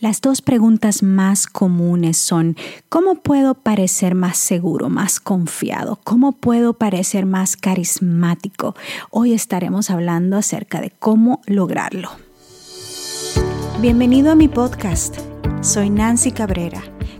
Las dos preguntas más comunes son, ¿cómo puedo parecer más seguro, más confiado? ¿Cómo puedo parecer más carismático? Hoy estaremos hablando acerca de cómo lograrlo. Bienvenido a mi podcast. Soy Nancy Cabrera,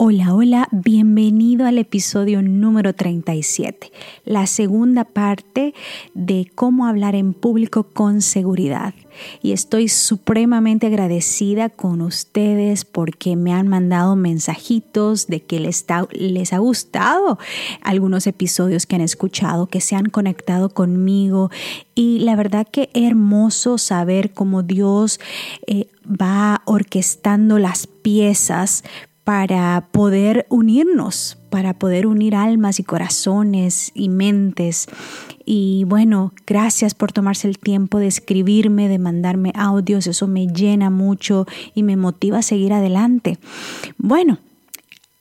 Hola, hola, bienvenido al episodio número 37, la segunda parte de cómo hablar en público con seguridad. Y estoy supremamente agradecida con ustedes porque me han mandado mensajitos de que les, ha gustado algunos episodios que han escuchado, que se han conectado conmigo. Y la verdad que hermoso saber cómo Dios eh, va orquestando las piezas para poder unirnos, para poder unir almas y corazones y mentes. Y bueno, gracias por tomarse el tiempo de escribirme, de mandarme audios, eso me llena mucho y me motiva a seguir adelante. Bueno,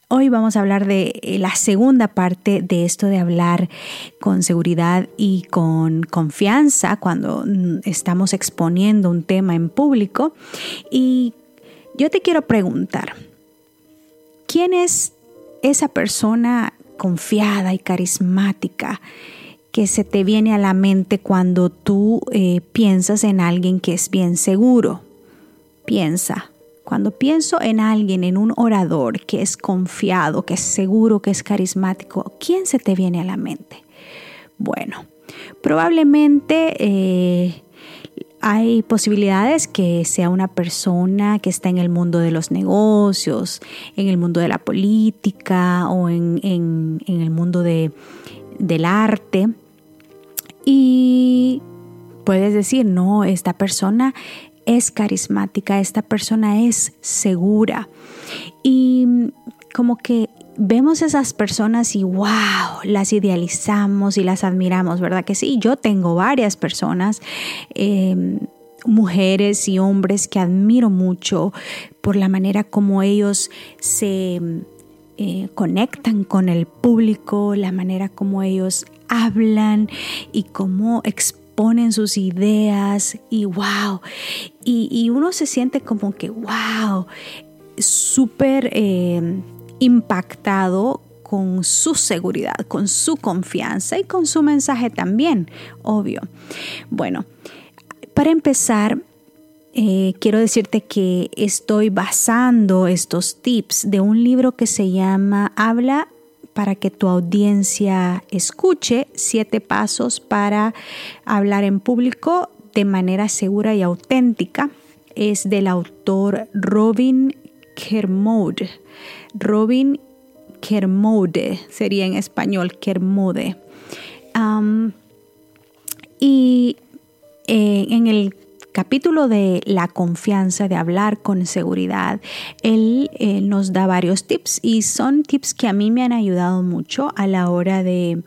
Hoy vamos a hablar de eh, la segunda parte de esto de hablar con seguridad y con confianza cuando mm, estamos exponiendo un tema en público. Y yo te quiero preguntar, ¿Quién es esa persona confiada y carismática que se te viene a la mente cuando tú eh, piensas en alguien que es bien seguro? Piensa, cuando pienso en alguien, en un orador que es confiado, que es seguro, que es carismático, ¿quién se te viene a la mente? Bueno, probablemente eh, hay posibilidades que sea una persona que está en el mundo de los negocios, en el mundo de la política o en, el mundo del arte. Y puedes decir, no, esta persona es carismática, esta persona es segura. Y como que vemos esas personas y wow, las idealizamos y las admiramos, ¿verdad? Que sí, yo tengo varias personas. Em, mujeres y hombres que admiro mucho por la manera como ellos se eh, conectan con el público, la manera como ellos hablan y cómo exponen sus ideas y wow, y, uno se siente como que wow, súper... Em, impactado con su seguridad, con su confianza y con su mensaje también, obvio. Bueno, para empezar, eh, quiero decirte que estoy basando estos tips de un libro que se llama Habla para que tu audiencia escuche, siete pasos para hablar en público de manera segura y auténtica. Es del autor Robin Kermode. Robin Kermode sería en español Kermode. y eh, en el capítulo de la confianza, de hablar con seguridad, él eh, nos da varios tips y son tips que a mí me han ayudado mucho a la hora de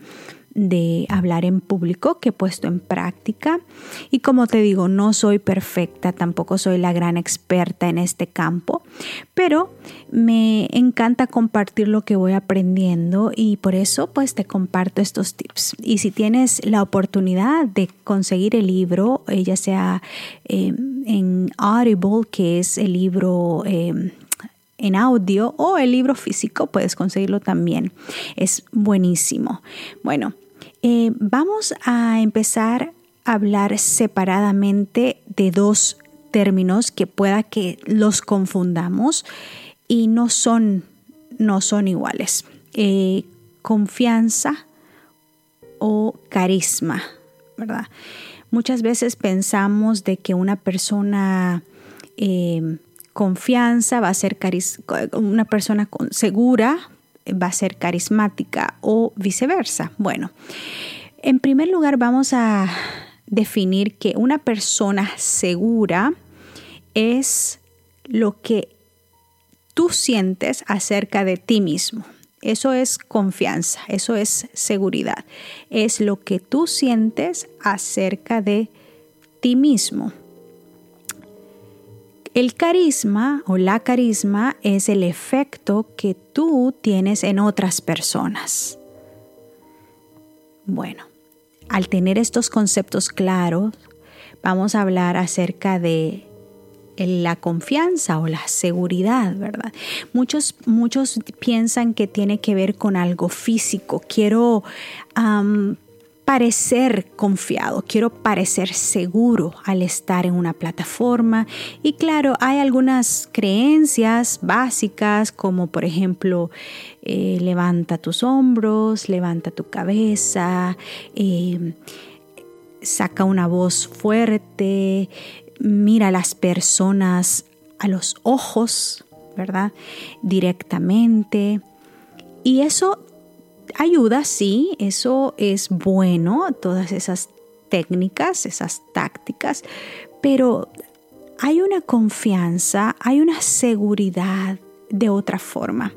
de hablar en público que he puesto en práctica. Y como te digo, no soy perfecta, tampoco soy la gran experta en este campo, pero me encanta compartir lo que voy aprendiendo y por eso pues te comparto estos tips. Y si tienes la oportunidad de conseguir el libro, eh, ya sea em, en Audible, que es el libro... Em, en audio o el libro físico, puedes conseguirlo también. Es buenísimo. Bueno, eh, vamos a empezar a hablar separadamente de dos términos que pueda que los confundamos y no son, no son iguales. Eh, confianza o carisma, ¿verdad? Muchas veces pensamos de que una persona eh, confianza va a ser una persona segura, va a ser carismática o viceversa. Bueno, en primer lugar vamos a definir que una persona segura es lo que tú sientes acerca de ti mismo. Eso es confianza, eso es seguridad. Es lo que tú sientes acerca de ti mismo. El carisma o la carisma es el efecto que tú tienes en otras personas. Bueno, al tener estos conceptos claros, vamos a hablar acerca de la confianza o la seguridad, ¿verdad? Muchos, muchos piensan que tiene que ver con algo físico. Quiero parecer confiado, quiero parecer seguro al estar en una plataforma. Y claro, hay algunas creencias básicas como por ejemplo, eh, levanta tus hombros, levanta tu cabeza. Eh, saca una voz fuerte, mira a las personas a los ojos, ¿verdad? Directamente. Y eso ayuda, sí, eso es bueno, todas esas técnicas, esas tácticas, pero hay una confianza, hay una seguridad de otra forma.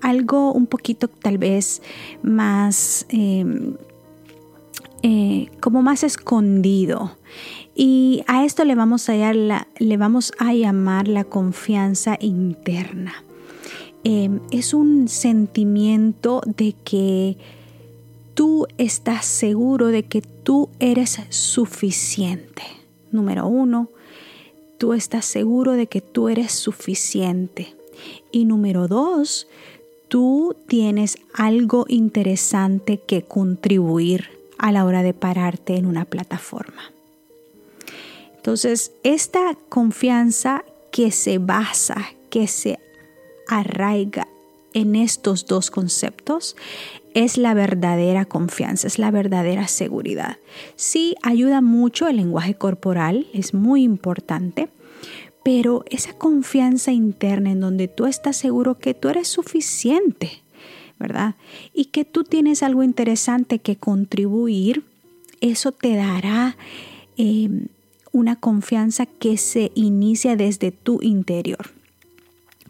Algo un poquito tal vez más, em, eh, como más escondido. Y a esto le vamos a, le vamos a llamar la confianza interna. Em, es un sentimiento de que tú estás seguro de que tú eres suficiente. Número uno, tú estás seguro de que tú eres suficiente. Y número dos, tú tienes algo interesante que contribuir a la hora de pararte en una plataforma. Entonces, esta confianza que se basa, que se arraiga en estos dos conceptos, es la verdadera confianza, es la verdadera seguridad. Sí, ayuda mucho el lenguaje corporal, es muy importante, pero esa confianza interna en donde tú estás seguro que tú eres suficiente, ¿verdad? Y que tú tienes algo interesante que contribuir, eso te dará eh, una confianza que se inicia desde tu interior.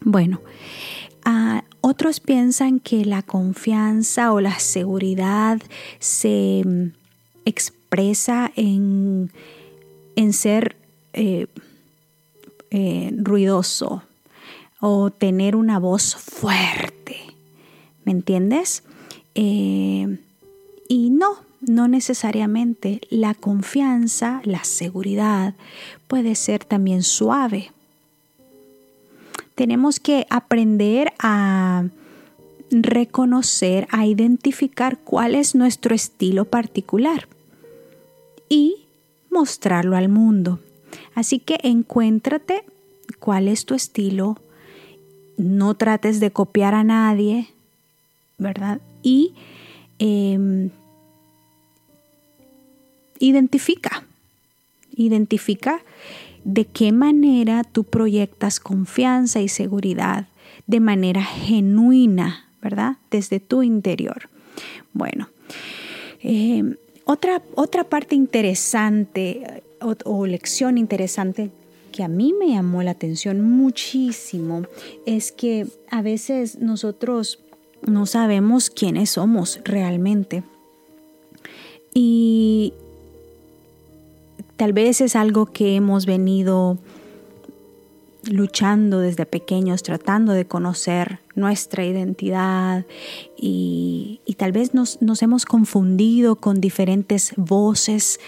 Bueno, ah, otros piensan que la confianza o la seguridad se mm, expresa en, en ser eh, eh, ruidoso o tener una voz fuerte. ¿Me entiendes? Eh, y no, no necesariamente la confianza, la seguridad puede ser también suave. Tenemos que aprender a reconocer, a identificar cuál es nuestro estilo particular y mostrarlo al mundo. Así que encuéntrate cuál es tu estilo, no trates de copiar a nadie, ¿verdad? Y em, identifica, identifica de qué manera tú proyectas confianza y seguridad de manera genuina, ¿verdad? Desde tu interior. Bueno, eh, otra, otra parte interesante o lección interesante que a mí me llamó la atención muchísimo es que a veces nosotros no sabemos quiénes somos realmente. Y Tal vez es algo que hemos venido luchando desde pequeños, tratando de conocer nuestra identidad y, tal vez nos, hemos confundido con diferentes voces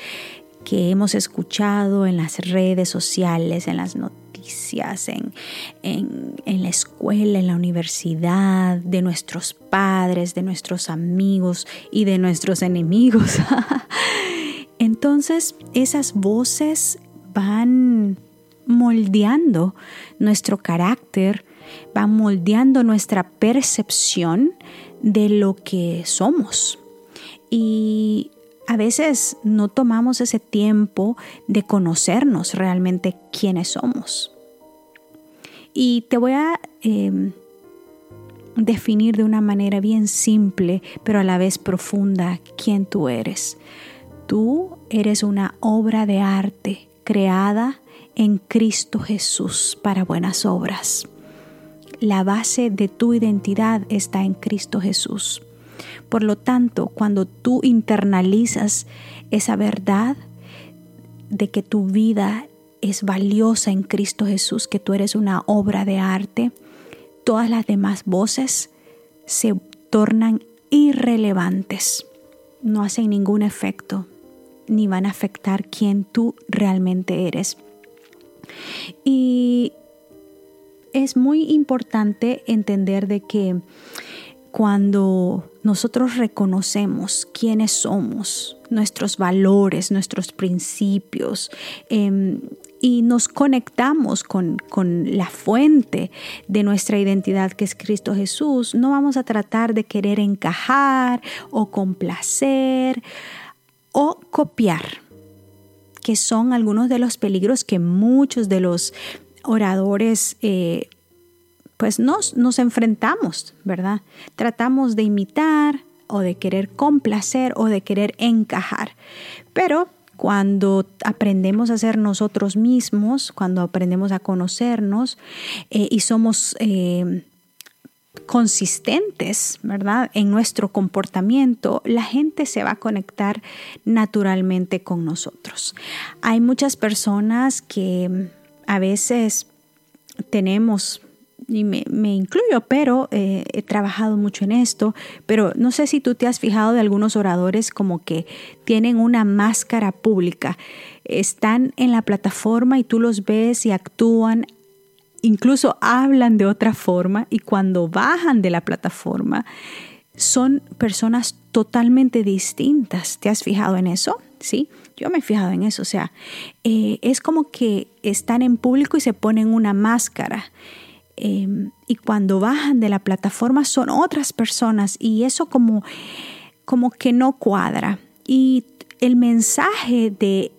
que hemos escuchado en las redes sociales, en las noticias, en, en, la escuela, en la universidad, de nuestros padres, de nuestros amigos y de nuestros enemigos. Entonces esas voces van moldeando nuestro carácter, van moldeando nuestra percepción de lo que somos. Y a veces no tomamos ese tiempo de conocernos realmente quiénes somos. Y te voy a em, definir de una manera bien simple, pero a la vez profunda, quién tú eres. Tú eres una obra de arte creada en Cristo Jesús para buenas obras. La base de tu identidad está en Cristo Jesús. Por lo tanto, cuando tú internalizas esa verdad de que tu vida es valiosa en Cristo Jesús, que tú eres una obra de arte, todas las demás voces se tornan irrelevantes, no hacen ningún efecto, ni van a afectar quién tú realmente eres. Y es muy importante entender de que cuando nosotros reconocemos quiénes somos, nuestros valores, nuestros principios, em, y nos conectamos con, con, la fuente de nuestra identidad que es Cristo Jesús, no vamos a tratar de querer encajar o complacer o copiar, que son algunos de los peligros que muchos de los oradores eh, pues nos, nos enfrentamos, ¿verdad? Tratamos de imitar o de querer complacer o de querer encajar. Pero cuando aprendemos a ser nosotros mismos, cuando aprendemos a conocernos eh, y somos eh, consistentes, ¿verdad? En nuestro comportamiento, la gente se va a conectar naturalmente con nosotros. Hay muchas personas que a veces tenemos y me, incluyo, pero eh, he trabajado mucho en esto, pero no sé si tú te has fijado de algunos oradores como que tienen una máscara pública, están en la plataforma y tú los ves y actúan, incluso hablan de otra forma y cuando bajan de la plataforma son personas totalmente distintas. ¿Te has fijado en eso? Sí, yo me he fijado en eso. O sea, eh, es como que están en público y se ponen una máscara. Em, y cuando bajan de la plataforma son otras personas y eso como, como que no cuadra. Y el mensaje de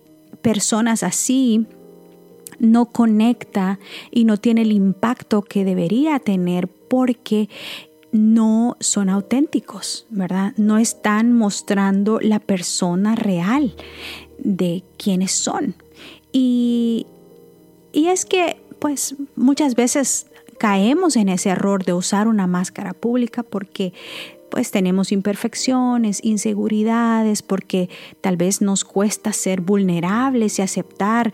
personas así no conecta y no tiene el impacto que debería tener porque no son auténticos, ¿verdad? No están mostrando la persona real de quienes son. Y, y es que, pues, muchas veces caemos en ese error de usar una máscara pública porque pues tenemos imperfecciones, inseguridades, porque tal vez nos cuesta ser vulnerables y aceptar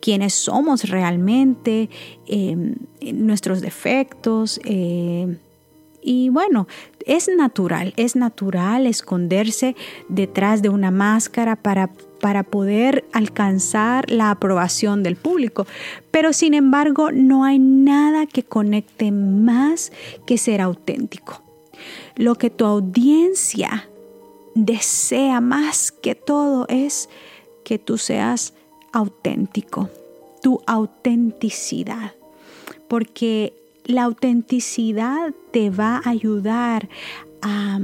quiénes somos realmente, em, nuestros defectos. Eh, y bueno, es natural, es natural esconderse detrás de una máscara para para poder alcanzar la aprobación del público. Pero sin embargo, no hay nada que conecte más que ser auténtico. Lo que tu audiencia desea más que todo es que tú seas auténtico, tu autenticidad. Porque la autenticidad te va a ayudar a,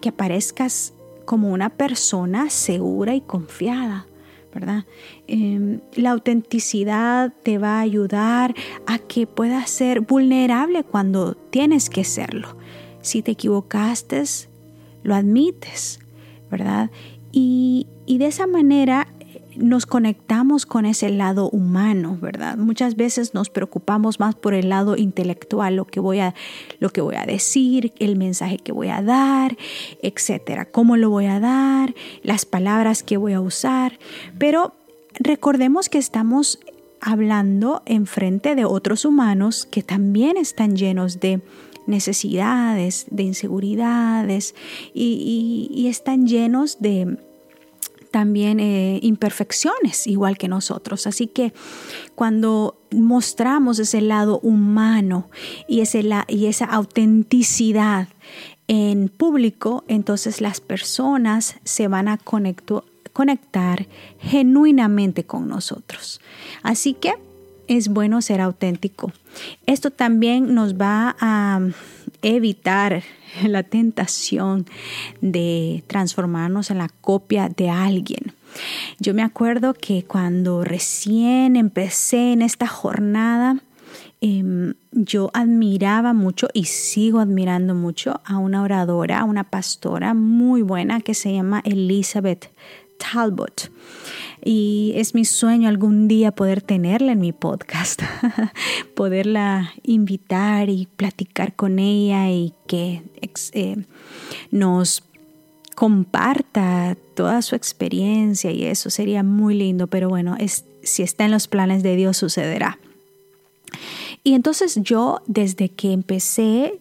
que aparezcas como una persona segura y confiada. ¿verdad? Em, la autenticidad te va a ayudar a que puedas ser vulnerable cuando tienes que serlo. Si te equivocaste, lo admites, ¿verdad? Y, y de esa manera nos conectamos con ese lado humano, ¿verdad? Muchas veces nos preocupamos más por el lado intelectual, lo que voy a, lo que voy a decir, el mensaje que voy a dar, etcétera, cómo lo voy a dar, las palabras que voy a usar, pero recordemos que estamos hablando en frente de otros humanos que también están llenos de necesidades, de inseguridades y están llenos de también eh, imperfecciones, igual que nosotros. Así que cuando mostramos ese lado humano y, ese y esa autenticidad en público, entonces las personas se van a conectar genuinamente con nosotros. Así que es bueno ser auténtico. Esto también nos va a evitar la tentación de transformarnos en la copia de alguien. Yo me acuerdo que cuando recién empecé en esta jornada, em, yo admiraba mucho y sigo admirando mucho a una oradora, a una pastora muy buena que se llama Elizabeth Talbot. Y es mi sueño algún día poder tenerla en mi podcast, poderla invitar y platicar con ella y que eh, nos comparta toda su experiencia y eso sería muy lindo, pero bueno, es, si está en los planes de Dios sucederá. Y entonces yo desde que empecé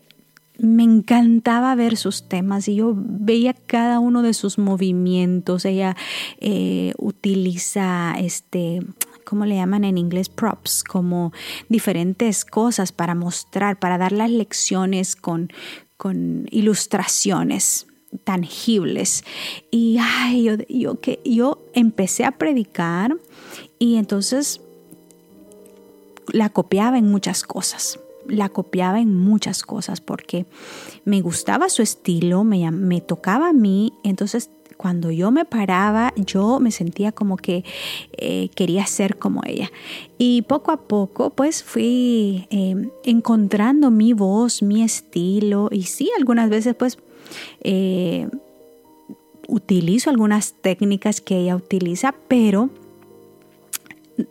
me encantaba ver sus temas y yo veía cada uno de sus movimientos. Ella eh, utiliza este, ¿cómo le llaman en inglés? Props, como diferentes cosas para mostrar, para dar las lecciones con, con ilustraciones tangibles. Y ay, yo, yo, que, yo empecé a predicar y entonces la copiaba en muchas cosas la copiaba en muchas cosas porque me gustaba su estilo, me, me tocaba a mí, entonces cuando yo me paraba, yo me sentía como que eh, quería ser como ella. Y poco a poco, pues fui em, encontrando mi voz, mi estilo. Y sí, algunas veces, pues, eh, utilizo algunas técnicas que ella utiliza, pero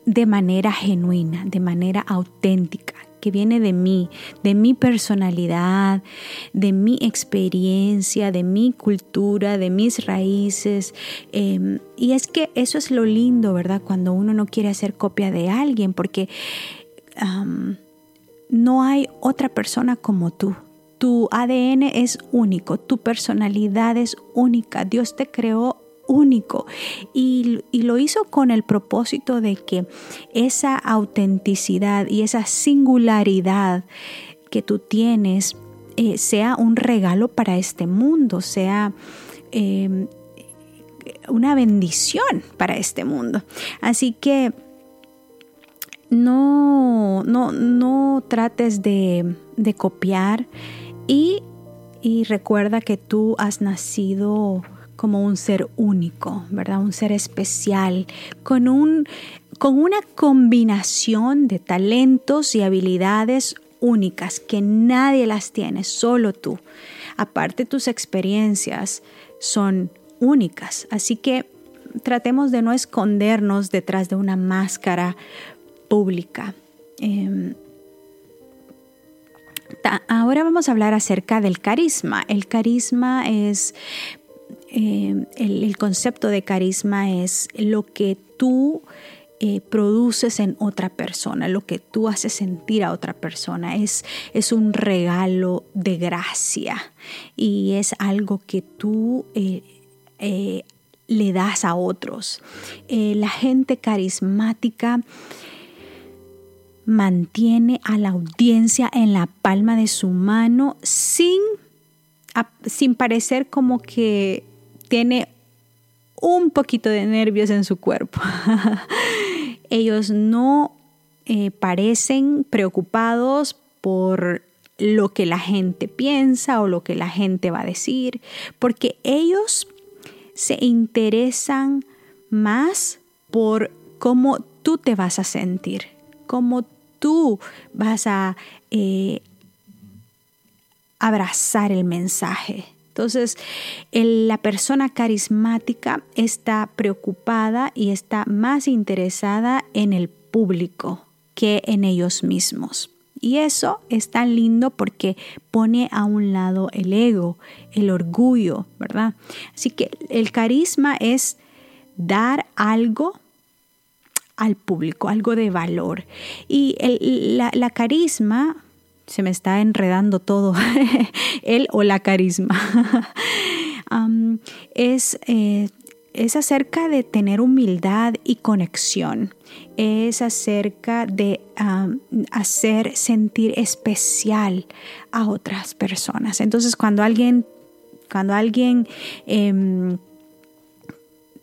de manera genuina, de manera auténtica que viene de mí, de mi personalidad, de mi experiencia, de mi cultura, de mis raíces. Em, y es que eso es lo lindo, ¿verdad? Cuando uno no quiere hacer copia de alguien, porque no hay otra persona como tú. Tu ADN es único, tu personalidad es única. Dios te creó único y, lo hizo con el propósito de que esa autenticidad y esa singularidad que tú tienes eh, sea un regalo para este mundo, sea em, una bendición para este mundo. Así que no, no, no trates de, copiar y, y recuerda que tú has nacido como un ser único, ¿verdad? Un ser especial, con, un, con una combinación de talentos y habilidades únicas que nadie las tiene, solo tú. Aparte tus experiencias son únicas, así que tratemos de no escondernos detrás de una máscara pública. Em, ahora vamos a hablar acerca del carisma. El carisma es eh, el, concepto de carisma es lo que tú eh, produces en otra persona, lo que tú haces sentir a otra persona. Es, es un regalo de gracia y es algo que tú eh, le das a otros. la gente carismática mantiene a la audiencia en la palma de su mano sin, sin parecer como que tiene un poquito de nervios en su cuerpo. Ellos no eh, parecen preocupados por lo que la gente piensa o lo que la gente va a decir, porque ellos se interesan más por cómo tú te vas a sentir, cómo tú vas a eh, abrazar el mensaje. Entonces, la persona carismática está preocupada y está más interesada en el público que en ellos mismos. Y eso es tan lindo porque pone a un lado el ego, el orgullo, ¿verdad? Así que el carisma es dar algo al público, algo de valor. Y la, carisma se me está enredando todo, él o la carisma. es, eh, es acerca de tener humildad y conexión. Es acerca de hacer sentir especial a otras personas. Entonces, cuando alguien, cuando alguien em,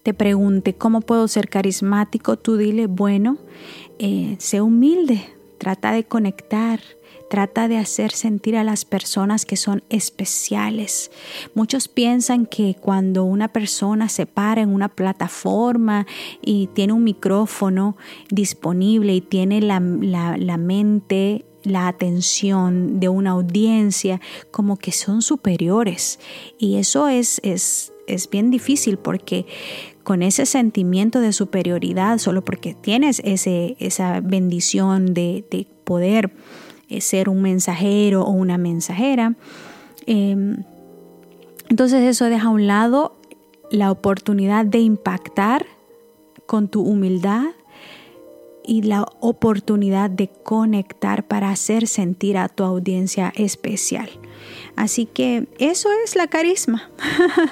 te pregunte cómo puedo ser carismático, tú dile, bueno, eh, sé humilde, trata de conectar, Trata de hacer sentir a las personas que son especiales. Muchos piensan que cuando una persona se para en una plataforma y tiene un micrófono disponible y tiene la, mente la atención de una audiencia como que son superiores. Y eso es, es, es bien difícil porque con ese sentimiento de superioridad, solo porque tienes ese, esa bendición de, de poder eh, ser un mensajero o una mensajera, em, entonces eso deja a un lado la oportunidad de impactar con tu humildad y la oportunidad de conectar para hacer sentir a tu audiencia especial. Así que eso es la carisma.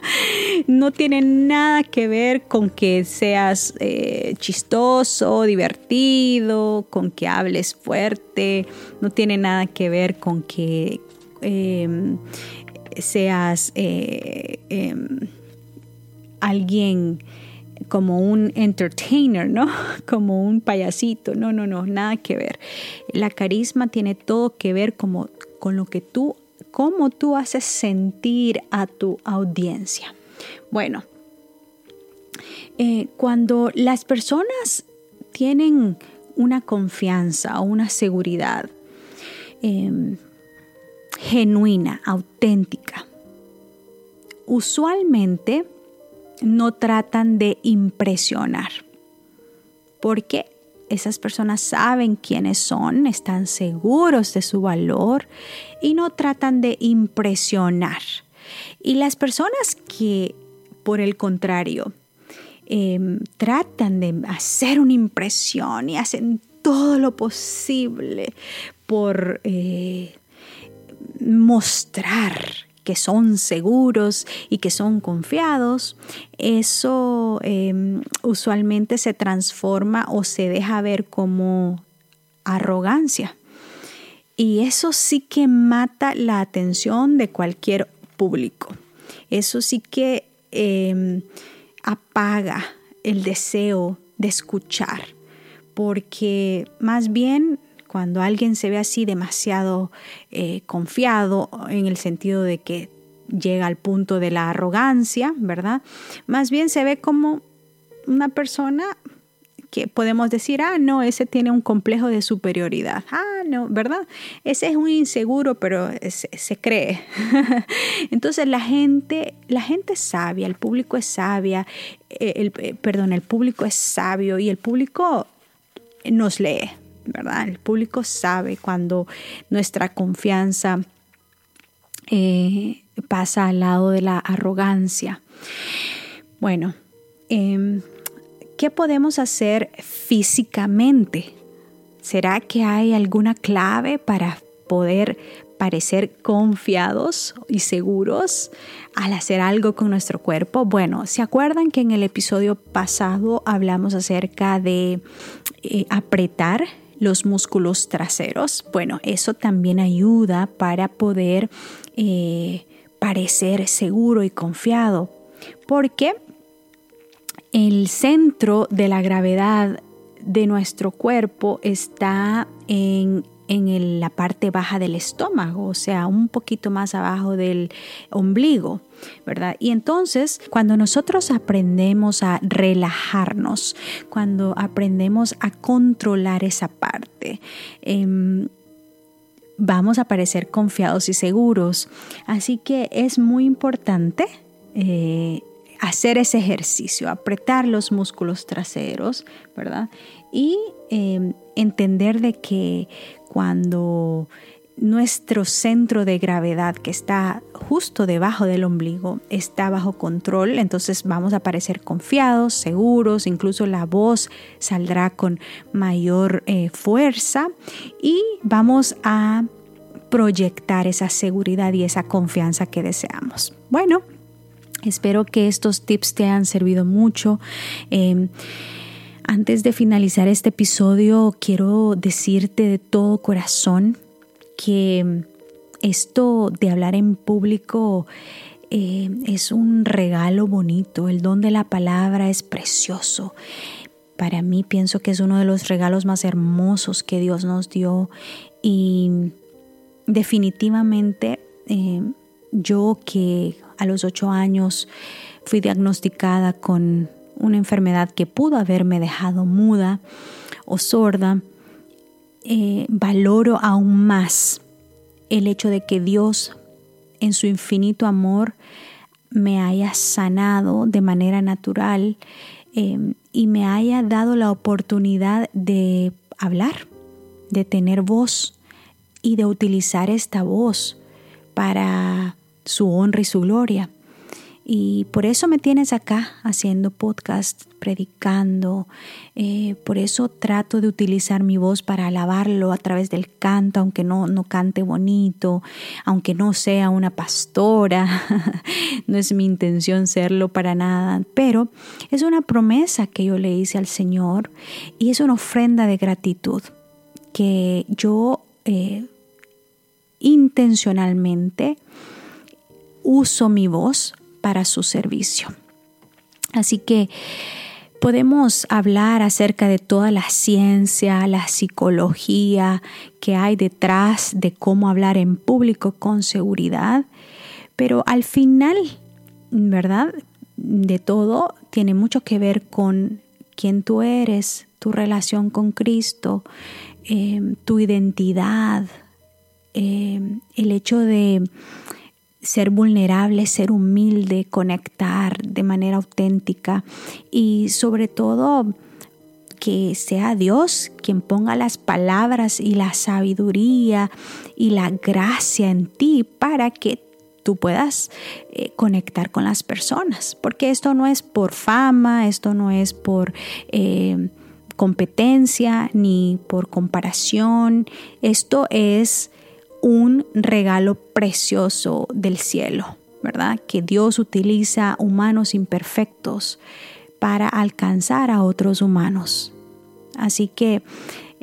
no tiene nada que ver con que seas eh, chistoso, divertido, con que hables fuerte. No tiene nada que ver con que em, seas eh, em, alguien como un entertainer, ¿no? Como un payasito. No, no, no, nada que ver. La carisma tiene todo que ver como, con lo que tú, cómo tú haces sentir a tu audiencia. Bueno, eh, cuando las personas tienen una confianza o una seguridad em, genuina, auténtica, usualmente no tratan de impresionar, porque esas personas saben quiénes son, están seguros de su valor y no tratan de impresionar. Y las personas que, por el contrario, em, tratan de hacer una impresión y hacen todo lo posible por eh, mostrar que son seguros y que son confiados, eso em, usualmente se transforma o se deja ver como arrogancia. Y eso sí que mata la atención de cualquier público. Eso sí que em, apaga el deseo de escuchar, porque más bien cuando alguien se ve así demasiado eh, confiado en el sentido de que llega al punto de la arrogancia, ¿verdad? Más bien se ve como una persona que podemos decir, ah, no, ese tiene un complejo de superioridad. Ah, no, ¿verdad? Ese es un inseguro, pero se, cree. Entonces la gente, la gente es sabia, el público es sabia, eh, eh, perdón, el público es sabio y el público nos lee, ¿verdad? El público sabe cuando nuestra confianza eh, pasa al lado de la arrogancia. Bueno, em, ¿qué podemos hacer físicamente? ¿Será que hay alguna clave para poder parecer confiados y seguros al hacer algo con nuestro cuerpo? Bueno, ¿se acuerdan que en el episodio pasado hablamos acerca de eh, apretar los músculos traseros. Bueno, eso también ayuda para poder eh, parecer seguro y confiado, porque el centro de la gravedad de nuestro cuerpo está en en la parte baja del estómago, o sea, un poquito más abajo del ombligo, ¿verdad? Y entonces, cuando nosotros aprendemos a relajarnos, cuando aprendemos a controlar esa parte, em, vamos a parecer confiados y seguros. Así que es muy importante eh, hacer ese ejercicio, apretar los músculos traseros, ¿verdad? Y em, entender de que cuando nuestro centro de gravedad que está justo debajo del ombligo está bajo control, entonces vamos a parecer confiados, seguros, incluso la voz saldrá con mayor eh, fuerza y vamos a proyectar esa seguridad y esa confianza que deseamos. Bueno, espero que estos tips te hayan servido mucho. Em, antes de finalizar este episodio, quiero decirte de todo corazón que esto de hablar en público eh, es un regalo bonito. El don de la palabra es precioso. Para mí pienso que es uno de los regalos más hermosos que Dios nos dio y definitivamente eh, yo que a los ocho años fui diagnosticada con una enfermedad que pudo haberme dejado muda o sorda, eh, valoro aún más el hecho de que Dios en su infinito amor me haya sanado de manera natural em, y me haya dado la oportunidad de hablar, de tener voz y de utilizar esta voz para su honra y su gloria. Y por eso me tienes acá haciendo podcast, predicando. Eh, por eso trato de utilizar mi voz para alabarlo a través del canto, aunque no, no cante bonito, aunque no sea una pastora. no es mi intención serlo para nada. Pero es una promesa que yo le hice al Señor y es una ofrenda de gratitud que yo eh, intencionalmente uso mi voz para su servicio. Así que podemos hablar acerca de toda la ciencia, la psicología que hay detrás de cómo hablar en público con seguridad, pero al final, ¿verdad? De todo tiene mucho que ver con quién tú eres, tu relación con Cristo, eh, tu identidad, eh, el hecho de ser vulnerable, ser humilde, conectar de manera auténtica y sobre todo que sea Dios quien ponga las palabras y la sabiduría y la gracia en ti para que tú puedas eh, conectar con las personas. Porque esto no es por fama, esto no es por eh, competencia ni por comparación, esto es un regalo precioso del cielo, ¿verdad? Que Dios utiliza humanos imperfectos para alcanzar a otros humanos. Así que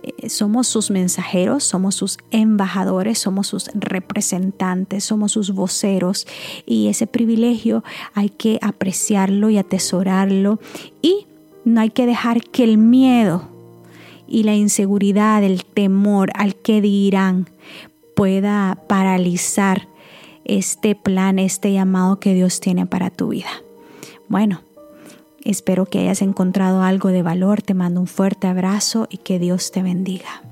eh, somos sus mensajeros, somos sus embajadores, somos sus representantes, somos sus voceros y ese privilegio hay que apreciarlo y atesorarlo y no hay que dejar que el miedo y la inseguridad, el temor al que dirán pueda paralizar este plan, este llamado que Dios tiene para tu vida. Bueno, espero que hayas encontrado algo de valor, te mando un fuerte abrazo y que Dios te bendiga.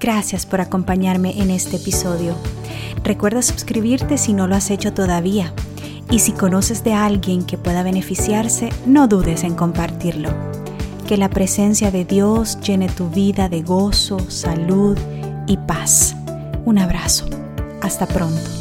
Gracias por acompañarme en este episodio. Recuerda suscribirte si no lo has hecho todavía. Y si conoces de alguien que pueda beneficiarse, no dudes en compartirlo. Que la presencia de Dios llene tu vida de gozo, salud y paz. Un abrazo. Hasta pronto.